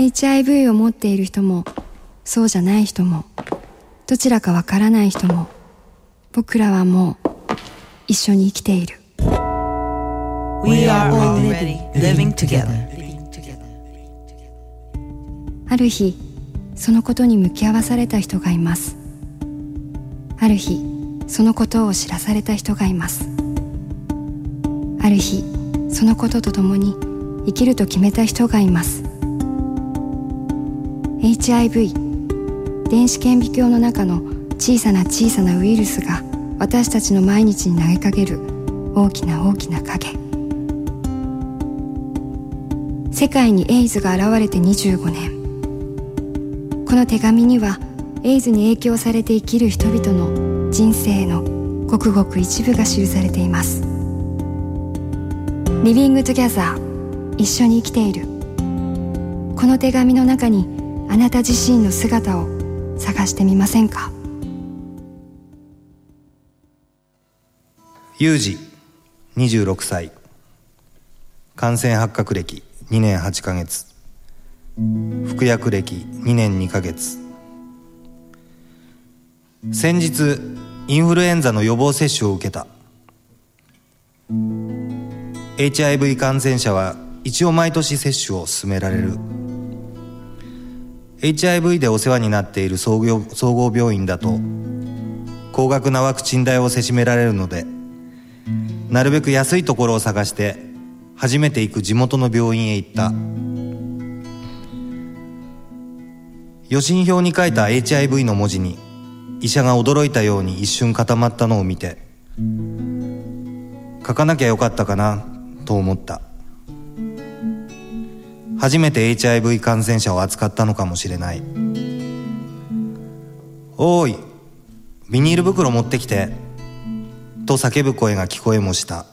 HIV を持っている人もそうじゃない人もどちらかわからない人も僕らはもう一緒に生きている。We are already living together. ある日そのことに向き合わされた人がいます。ある日そのことを知らされた人がいます。ある日そのことと共に生きると決めた人がいます HIV 電子顕微鏡の中の小さな小さなウイルスが私たちの毎日に投げかける大きな大きな影。世界にエイズが現れて25年。この手紙にはエイズに影響されて生きる人々の人生のごくごく一部が記されています。 Living Together 一緒に生きている。この手紙の中にあなた自身の姿を探してみませんか？ユージ26歳。感染発覚歴2年8ヶ月。服薬歴2年2ヶ月。先日インフルエンザの予防接種を受けた。HIV 感染者は一応毎年接種を勧められる。HIV でお世話になっている総合総合病院だと高額なワクチン代をせしめられるのでなるべく安いところを探して初めて行く地元の病院へ行った。予診票に書いた HIV の文字に医者が驚いたように一瞬固まったのを見て書かなきゃよかったかなと思った。初めて HIV 感染者を扱ったのかもしれない。おーいビニール袋持ってきて。と叫ぶ声が聞こえもした。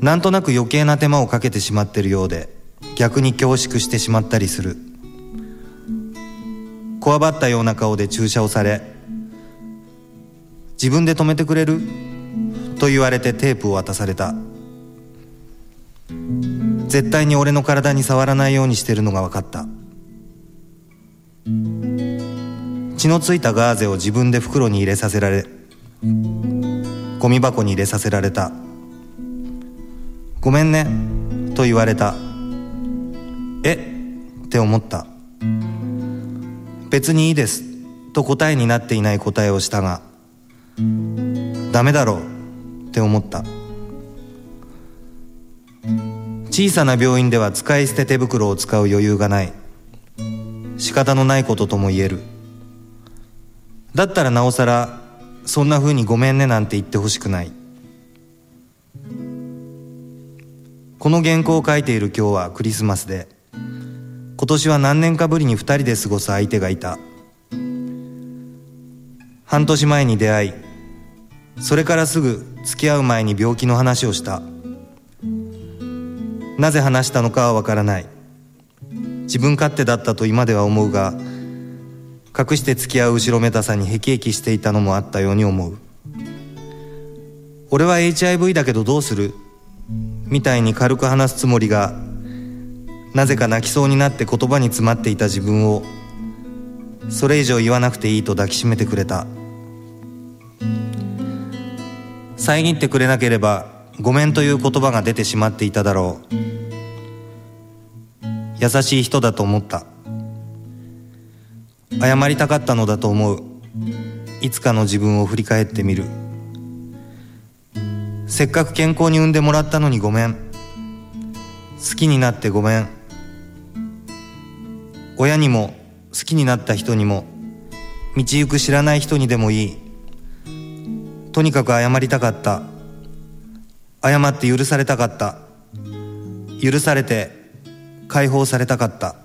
なんとなく余計な手間をかけてしまってるようで逆に恐縮してしまったりする。こわばったような顔で注射をされ自分で止めてくれる？と言われてテープを渡された。絶対に俺の体に触らないようにしてるのが分かった。血のついたガーゼを自分で袋に入れさせられゴミ箱に入れさせられた。ごめんねと言われた。えって思った。別にいいですと答えになっていない答えをしたがダメだろうって思った。小さな病院では使い捨て手袋を使う余裕がない。仕方のないこととも言える。だったらなおさらそんな風にごめんねなんて言ってほしくない。この原稿を書いている今日はクリスマスで今年は何年かぶりに二人で過ごす相手がいた。半年前に出会いそれからすぐ付き合う前に病気の話をした。なぜ話したのかはわからない。自分勝手だったと今では思うが隠して付き合う後ろめたさに辟易していたのもあったように思う。俺は HIV だけどどうする？みたいに軽く話すつもりがなぜか泣きそうになって言葉に詰まっていた自分をそれ以上言わなくていいと抱きしめてくれた。遮ってくれなければごめんという言葉が出てしまっていただろう。優しい人だと思った。謝りたかったのだと思う。いつかの自分を振り返ってみる。せっかく健康に産んでもらったのにごめん。好きになってごめん。親にも好きになった人にも道行く知らない人にでもいい。とにかく謝りたかった。謝って許されたかった。許されて解放されたかった。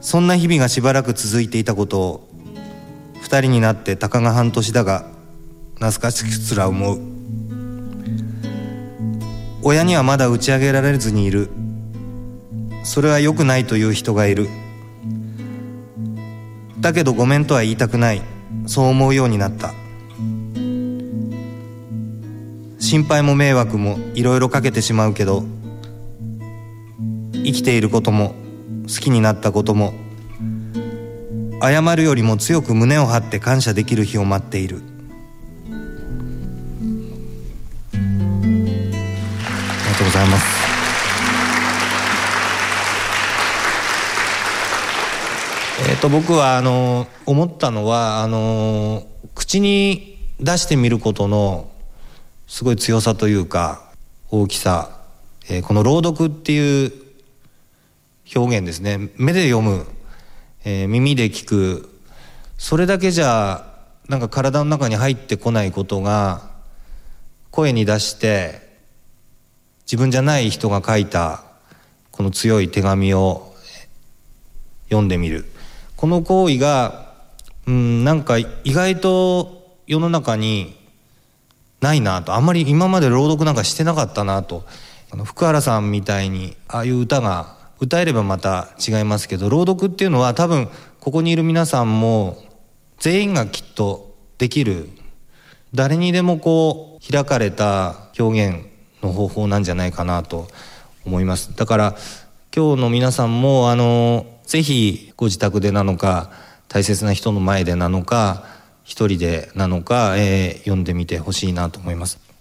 そんな日々がしばらく続いていたことを二人になってたかが半年だが懐かしくすら思う。親にはまだ打ち上げられずにいる。それは良くないという人がいる。だけどごめんとは言いたくない。そう思うようになった。心配も迷惑もいろいろかけてしまうけど生きていることも好きになったことも謝るよりも強く胸を張って感謝できる日を待っている。ありがとうございます。えっ、と僕はあの思ったのはあの口に出してみることのすごい強さというか大きさ、えーこの朗読っていう表現ですね。目で読む、えー耳で聞く。それだけじゃなんか体の中に入ってこないことが声に出して自分じゃない人が書いたこの強い手紙を読んでみる。この行為がうんなんか意外と世の中にないなと。あんまり今まで朗読なんかしてなかったなと。あの福原さんみたいにああいう歌が歌えればまた違いますけど朗読っていうのは多分ここにいる皆さんも全員がきっとできる。誰にでもこう開かれた表現の方法なんじゃないかなと思います。だから今日の皆さんもあのぜひご自宅でなのか大切な人の前でなのか一人でなのか、えー読んでみてほしいなと思います。